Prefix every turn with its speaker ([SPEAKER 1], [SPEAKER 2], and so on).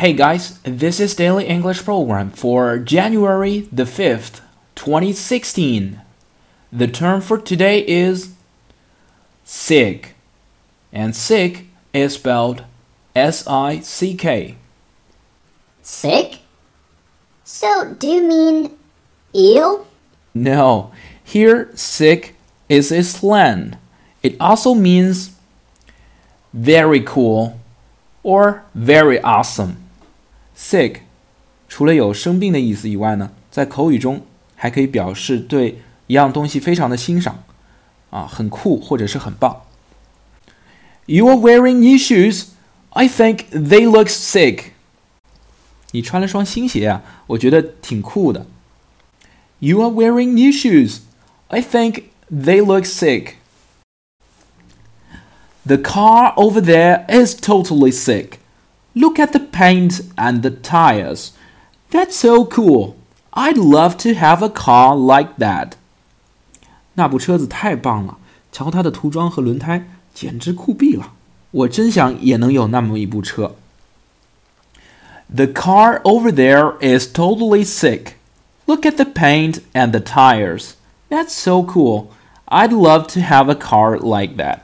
[SPEAKER 1] Hey guys, this is Daily English Program for January the 5th, 2016. The term for today is sick, and sick is spelled S I C K.
[SPEAKER 2] Sick? So, do you mean ill?
[SPEAKER 1] No, here sick is a slang. It also means very cool or very awesome. Sick 除了有生病的意思以外呢，在口语中还可以表示对一样东西非常的欣赏，啊，很酷或者是很棒。You are wearing new shoes. I think they look sick. 你穿了双新鞋啊，我觉得挺酷的。You are wearing new shoes. I think they look sick. The car over there is totally sick. Look at the paint and the tires. That's so cool. I'd love to have a car like that. 那部车子太棒了，瞧它的涂装和轮胎，简直酷毙了！我真想也能有那么一部车。The car over there is totally sick. Look at the paint and the tires. That's so cool. I'd love to have a car like that.